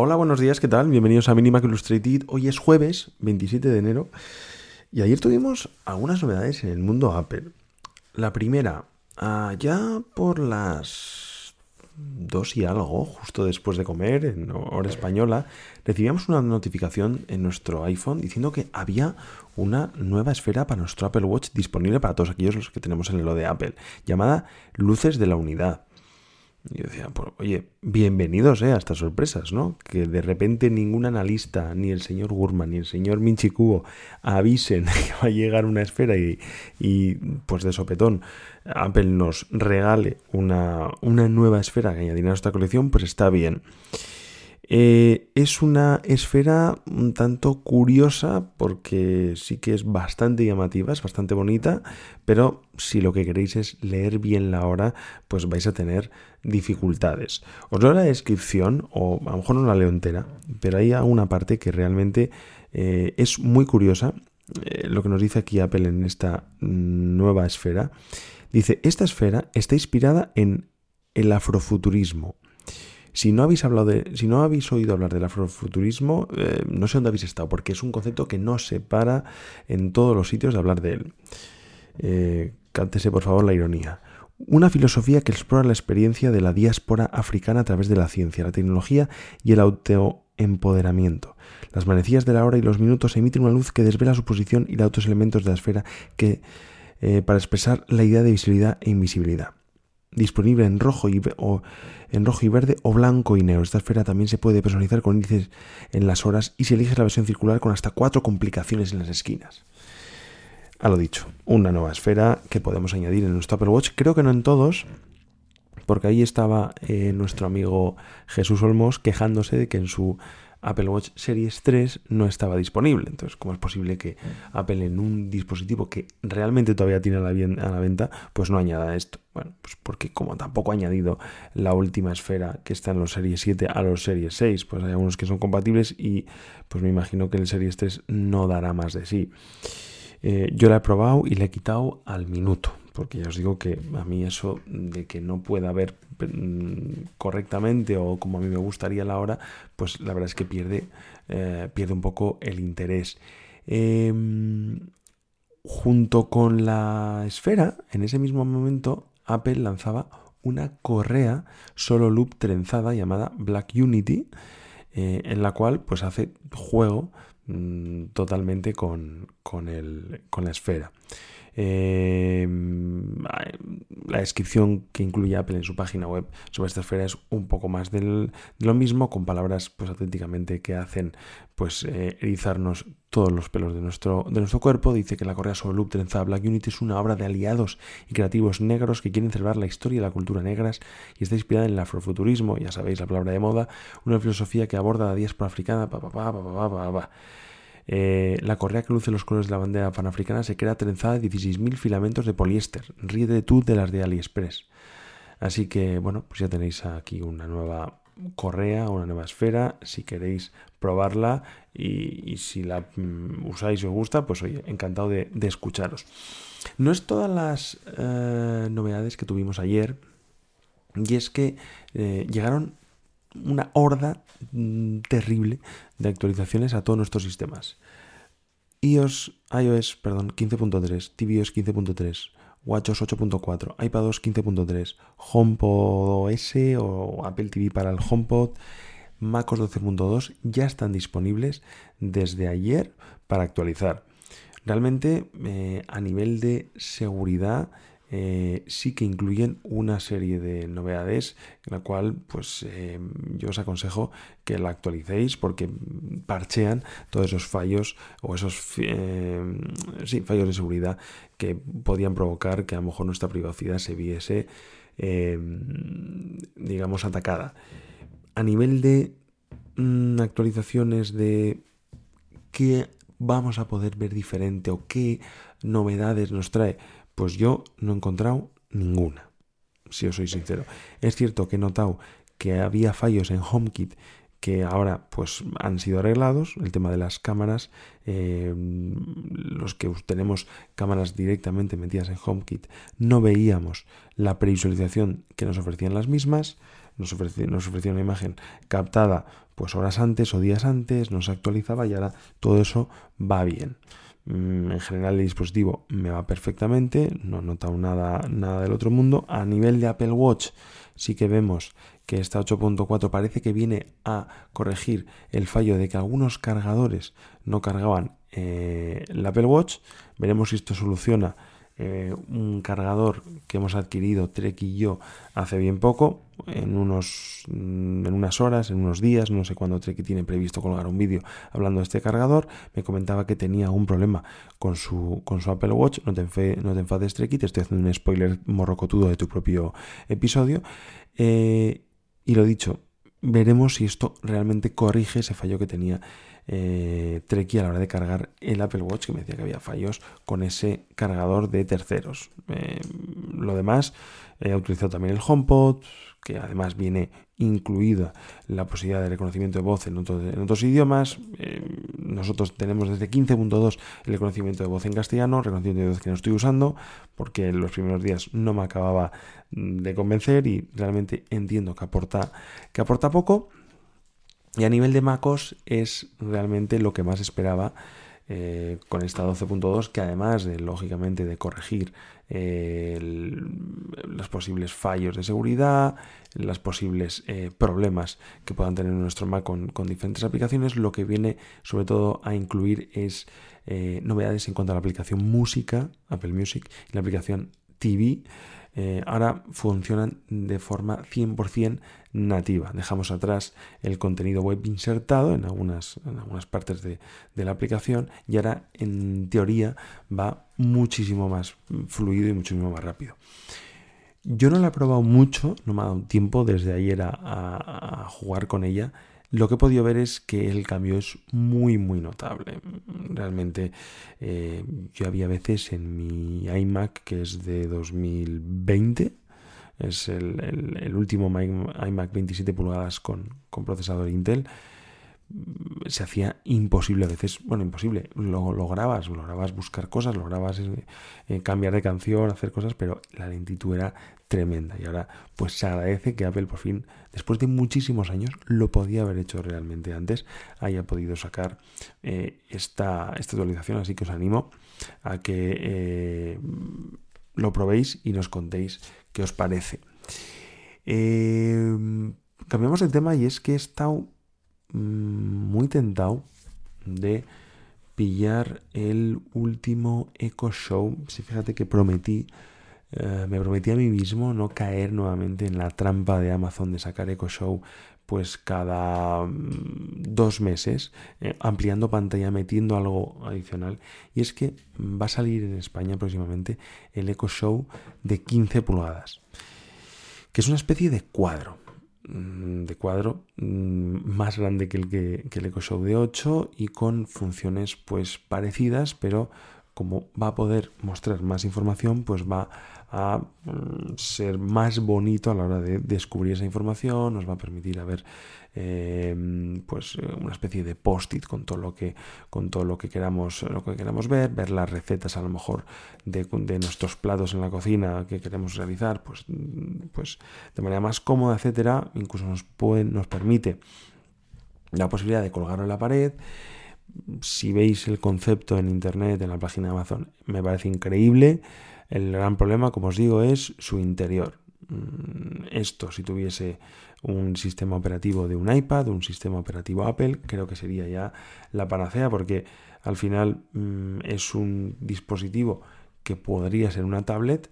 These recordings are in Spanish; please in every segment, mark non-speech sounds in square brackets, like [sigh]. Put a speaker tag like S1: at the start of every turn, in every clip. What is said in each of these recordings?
S1: Hola, buenos días, ¿qué tal? Bienvenidos a Minimac Illustrated. Hoy es jueves, 27 de enero. Y ayer tuvimos algunas novedades en el mundo Apple. La primera, allá por las dos y algo, justo después de comer, en hora española, recibíamos una notificación en nuestro iPhone diciendo que había una nueva esfera para nuestro Apple Watch disponible para todos aquellos los que tenemos en el lo de Apple, llamada Luces de la Unidad. Y decía, pues, oye, bienvenidos eh, a estas sorpresas, ¿no? Que de repente ningún analista, ni el señor Gurman, ni el señor Minchi Kubo avisen [laughs] que va a llegar una esfera y, y pues de sopetón Apple nos regale una, una nueva esfera que añadirá a nuestra colección, pues está bien. Eh, es una esfera un tanto curiosa porque sí que es bastante llamativa, es bastante bonita, pero si lo que queréis es leer bien la hora, pues vais a tener dificultades. Os leo la descripción, o a lo mejor no la leo entera, pero hay una parte que realmente eh, es muy curiosa. Eh, lo que nos dice aquí Apple en esta nueva esfera. Dice, esta esfera está inspirada en el afrofuturismo si no habéis hablado de, si no habéis oído hablar del afrofuturismo, eh, no sé dónde habéis estado, porque es un concepto que no se para en todos los sitios de hablar de él. Eh, cántese por favor la ironía. Una filosofía que explora la experiencia de la diáspora africana a través de la ciencia, la tecnología y el autoempoderamiento. Las manecillas de la hora y los minutos emiten una luz que desvela su posición y los otros elementos de la esfera que, eh, para expresar la idea de visibilidad e invisibilidad disponible en rojo y, en rojo y verde o blanco y negro. Esta esfera también se puede personalizar con índices en las horas y si eliges la versión circular con hasta cuatro complicaciones en las esquinas. A lo dicho, una nueva esfera que podemos añadir en nuestro Apple Watch. Creo que no en todos, porque ahí estaba eh, nuestro amigo Jesús Olmos quejándose de que en su Apple Watch Series 3 no estaba disponible. Entonces, ¿cómo es posible que Apple en un dispositivo que realmente todavía tiene a la, la venta, pues no añada esto? Bueno, pues porque como tampoco ha añadido la última esfera que está en los Series 7 a los Series 6, pues hay algunos que son compatibles y pues me imagino que el Series 3 no dará más de sí. Eh, yo la he probado y le he quitado al minuto, porque ya os digo que a mí eso de que no pueda ver mm, correctamente o como a mí me gustaría la hora, pues la verdad es que pierde, eh, pierde un poco el interés. Em, junto con la esfera, en ese mismo momento, Apple lanzaba una correa solo loop trenzada llamada Black Unity, eh, en la cual pues hace juego mm, totalmente con, con, el, con la esfera. Em, la descripción que incluye Apple en su página web sobre esta esfera es un poco más de lo mismo, con palabras pues auténticamente que hacen pues eh, erizarnos todos los pelos de nuestro, de nuestro cuerpo. Dice que la Correa sobre Loop trenzada Black Unity es una obra de aliados y creativos negros que quieren celebrar la historia y la cultura negras y está inspirada en el afrofuturismo, ya sabéis la palabra de moda, una filosofía que aborda la diáspora africana, pa, pa, eh, la correa que luce los colores de la bandera panafricana se crea trenzada de 16.000 filamentos de poliéster. Ríete tú de las de AliExpress. Así que, bueno, pues ya tenéis aquí una nueva correa, una nueva esfera, si queréis probarla y, si la mm, usáis y os gusta, pues oye, encantado de, escucharos. No es todas las eh, novedades que tuvimos ayer, y es que eh, llegaron una horda mm, terrible de actualizaciones a todos nuestros sistemas. iOS, iOS perdón, 15.3, tvOS 15.3, WatchOS 8.4, iPadOS 15.3, HomePod OS o Apple TV para el HomePod, MacOS 12.2 ya están disponibles desde ayer para actualizar. Realmente eh, a nivel de seguridad eh, sí que incluyen una serie de novedades, en la cual pues eh, yo os aconsejo que la actualicéis porque parchean todos esos fallos o esos eh, sí, fallos de seguridad que podían provocar que a lo mejor nuestra privacidad se viese digamos atacada. A nivel de mm, actualizaciones de qué vamos a poder ver diferente o qué novedades nos trae pues yo no he encontrado ninguna, si os soy sincero. Es cierto que he notado que había fallos en HomeKit que ahora pues han sido arreglados, el tema de las cámaras, eh, los que tenemos cámaras directamente metidas en HomeKit, no veíamos la previsualización que nos ofrecían las mismas, nos ofrecía, una imagen captada pues horas antes o días antes, nos actualizaba y ahora todo eso va bien. Mm, en general el dispositivo me va perfectamente, no he notado nada, nada del otro mundo. A nivel de Apple Watch sí que vemos que esta 8.4 parece que viene a corregir el fallo de que algunos cargadores no cargaban eh, el Apple Watch. Veremos si esto soluciona eh, un cargador que hemos adquirido Trek y yo hace bien poco, en, unos, mm, en unas horas, en unos días, no sé cuándo Trek tiene previsto colgar un vídeo hablando de este cargador, me comentaba que tenía un problema con su, con su Apple Watch, no te, no te enfades Trek, te estoy haciendo un spoiler morrocotudo de tu propio episodio, eh, y lo dicho, veremos si esto realmente corrige ese fallo que tenía eh, Treki a la hora de cargar el Apple Watch, que me decía que había fallos con ese cargador de terceros. Eh, lo demás, he utilizado también el HomePod, que además viene incluida la posibilidad de reconocimiento de voz en, otros idiomas. Nosotros tenemos desde 15.2 el reconocimiento de voz en castellano, reconocimiento de voz que no estoy usando, porque en los primeros días no me acababa de convencer y realmente entiendo que aporta, que aporta poco. Y a nivel de MacOS es realmente lo que más esperaba eh, con esta 12.2, que además de, lógicamente, de corregir eh, los posibles fallos de seguridad, los posibles eh, problemas que puedan tener nuestro Mac con, con, diferentes aplicaciones, lo que viene sobre todo a incluir es novedades en cuanto a la aplicación música, Apple Music, y la aplicación TV. Eh, ahora funcionan de forma 100% nativa. Dejamos atrás el contenido web insertado en algunas, en algunas partes de, la aplicación y ahora en teoría va muchísimo más fluido y muchísimo más rápido. Yo no la he probado mucho, no me ha dado tiempo desde ayer a jugar con ella lo que he podido ver es que el cambio es muy, muy notable. Realmente eh, yo había veces en mi iMac, que es de 2020, es el, último iMac 27 pulgadas con, con procesador Intel, se hacía imposible a veces, bueno, imposible, lo lograbas, lograbas buscar cosas, lograbas eh, eh, cambiar de canción, hacer cosas, pero la lentitud era tremenda y ahora pues se agradece que Apple por fin, después de muchísimos años, lo podía haber hecho realmente antes, haya podido sacar eh, esta, esta, actualización, así que os animo a que lo probéis y nos contéis qué os parece. cambiamos de tema y es que he estado muy tentado de pillar el último Echo Show. Si fíjate que prometí, eh, me prometí a mí mismo no caer nuevamente en la trampa de Amazon de sacar Echo Show pues cada mm, dos meses, eh, ampliando pantalla, metiendo algo adicional. Y es que va a salir en España próximamente el Echo Show de 15 pulgadas, que es una especie de cuadro. Mm, de cuadro mm, más grande que el, que, el de 8 y con funciones pues parecidas, pero como va a poder mostrar más información, pues va a mm, ser más bonito a la hora de descubrir esa información, nos va a permitir a ver Em, pues eh, una especie de post-it con todo lo que con todo lo que queramos lo que queramos ver ver las recetas a lo mejor de, nuestros platos en la cocina que queremos realizar pues pues de manera más cómoda etcétera incluso nos nos permite la posibilidad de colgarlo en la pared si veis el concepto en internet en la página de Amazon me parece increíble. El gran problema como os digo es su interior. Mm, esto si tuviese un sistema operativo de un iPad, un sistema operativo Apple, creo que sería ya la panacea porque al final mm, es un dispositivo que podría ser una tablet,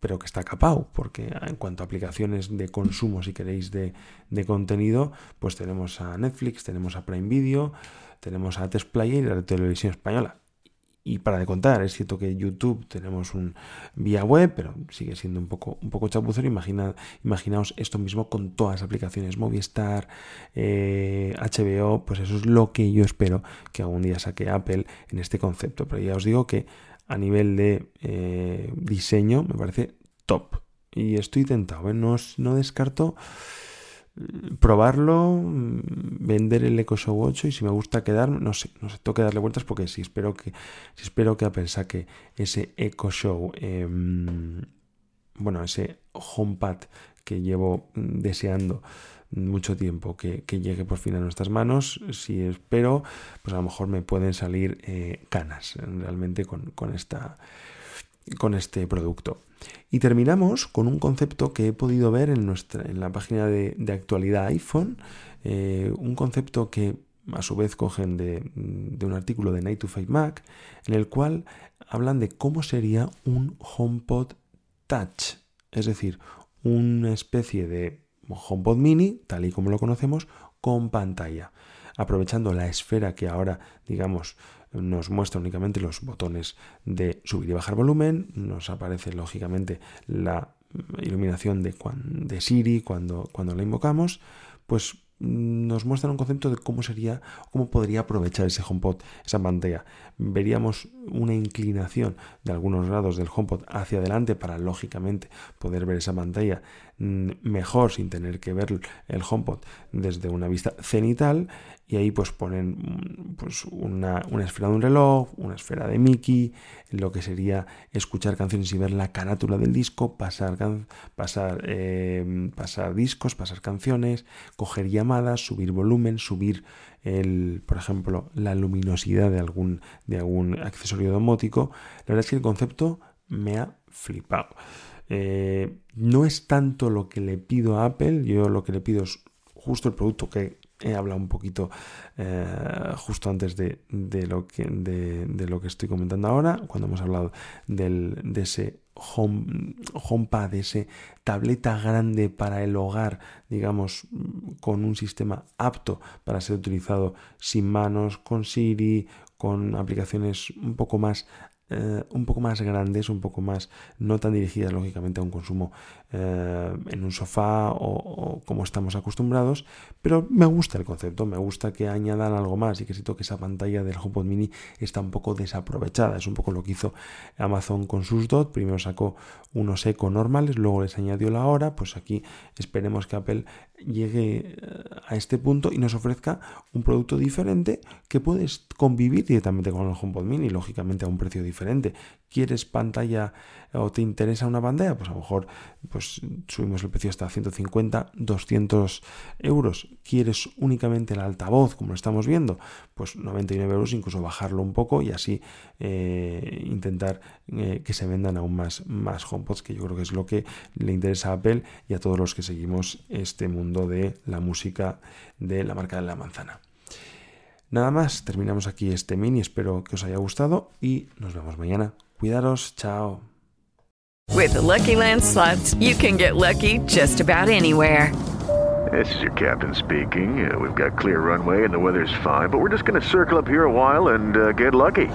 S1: pero que está capado, porque en cuanto a aplicaciones de consumo, si queréis, de, de contenido, pues tenemos a Netflix, tenemos a Prime Video, tenemos a Test Player y la televisión española y para de contar, es cierto que YouTube tenemos un vía web, pero sigue siendo un poco, un poco chapucero. Imagina, imaginaos esto mismo con todas las aplicaciones Movistar, HBO, eh, pues eso es lo que yo espero que algún día saque Apple en este concepto. Pero ya os digo que a nivel de eh, diseño me parece top. Y estoy tentado, ¿eh? no, no descarto probarlo, vender el Echo Show 8 y si me gusta quedar, no sé, no sé, tengo que darle vueltas porque si espero que, si espero que Apple saque ese Echo Show, em, bueno, ese HomePad que llevo deseando mucho tiempo que, llegue por fin a nuestras manos. Si espero, pues a lo mejor me pueden salir eh, canas realmente con, con, esta, con este producto. Y terminamos con un concepto que he podido ver en, nuestra, en la página de, actualidad iPhone, eh, un concepto que a su vez cogen de, un artículo de Night to Five Mac, en el cual hablan de cómo sería un HomePod Touch, es decir, una especie de HomePod mini, tal y como lo conocemos, con pantalla, aprovechando la esfera que ahora, digamos, nos muestra únicamente los botones de subir y bajar volumen, nos aparece lógicamente la iluminación de, de Siri cuando, cuando la invocamos, pues nos muestra un concepto de cómo sería, cómo podría aprovechar ese HomePod, esa pantalla. Veríamos una inclinación de algunos grados del HomePod hacia adelante para lógicamente poder ver esa pantalla mm, mejor sin tener que ver el HomePod desde una vista cenital y ahí pues ponen mm, pues una, esfera de un reloj, una esfera de Mickey, lo que sería escuchar canciones y ver la carátula del disco, pasar, pasar, em, pasar discos, pasar canciones, coger subir volumen, subir el, por ejemplo, la luminosidad de algún, de algún accesorio domótico. La verdad es que el concepto me ha flipado. Eh, no es tanto lo que le pido a Apple, yo lo que le pido es justo el producto que he hablado un poquito eh, justo antes de, lo que, de, lo que estoy comentando ahora, cuando hemos hablado del, de ese home, HomePad, ese tableta grande para el hogar, digamos, con un sistema apto para ser utilizado sin manos, con Siri, con aplicaciones un poco más eh, un poco más grandes, un poco más, no tan dirigidas lógicamente a un consumo eh, en un sofá o, como estamos acostumbrados, pero me gusta el concepto, me gusta que añadan algo más y que siento que esa pantalla del HomePod Mini está un poco desaprovechada, es un poco lo que hizo Amazon con sus DOT, primero sacó unos eco normales, luego les añadió la hora, pues aquí esperemos que Apple llegue eh, a este punto y nos ofrezca un producto diferente que puedes convivir directamente con el HomePod Mini, lógicamente a un precio ¿Quieres pantalla o te interesa una pantalla? Pues a lo mejor pues, subimos el precio hasta 150, 200 euros. ¿Quieres únicamente el altavoz, como lo estamos viendo? Pues 99 euros, incluso bajarlo un poco y así eh, intentar eh, que se vendan aún más, más HomePods, que yo creo que es lo que le interesa a Apple y a todos los que seguimos este mundo de la música de la marca de la manzana. Nada más, terminamos aquí este mini, espero que os haya gustado y nos vemos mañana. Cuidaros, chao.
S2: With the Lucky Land slots, you can get lucky just about anywhere.
S3: This is your captain speaking. Uh, we've got clear runway and the weather's fine, but we're just going to circle up here a while and uh, get lucky.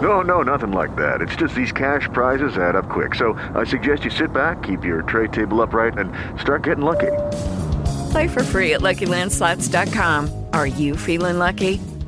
S3: No, no, nothing like that. It's just these cash prizes add up quick. So I suggest you sit back, keep your tray table upright, and start getting lucky.
S2: Play for free at LuckyLandSlots.com. Are you feeling lucky?